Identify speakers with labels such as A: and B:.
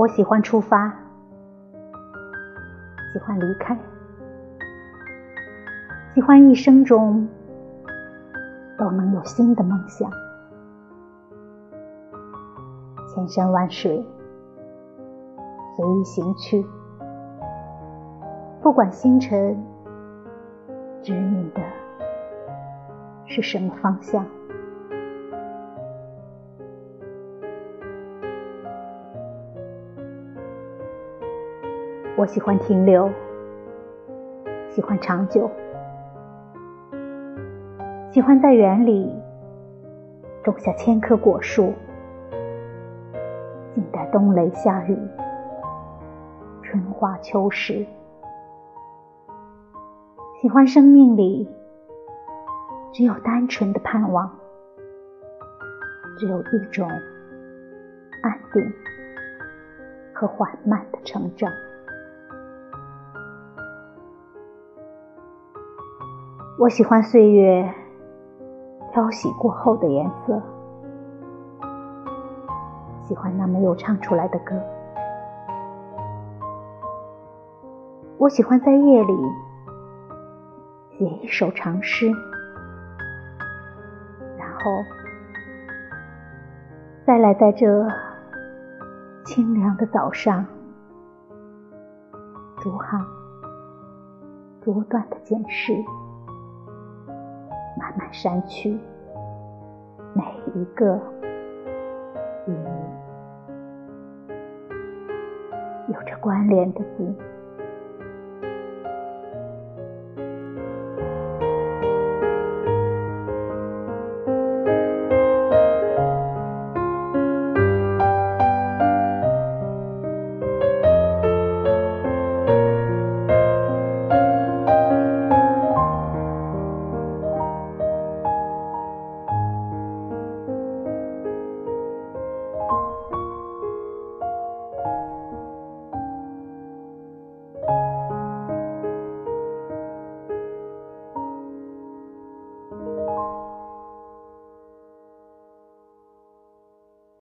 A: 我喜欢出发，喜欢离开，喜欢一生中都能有新的梦想。千山万水，随意行去，不管星辰指引的是什么方向。我喜欢停留，喜欢长久，喜欢在园里种下千棵果树，静待冬雷夏雨，春花秋实。喜欢生命里只有单纯的盼望，只有一种安定和缓慢的成长。我喜欢岁月漂洗过后的颜色，喜欢那没有唱出来的歌。我喜欢在夜里写一首长诗，然后再来在这清凉的早上，逐行逐段的检视。满山区每一个与你有着关联的字。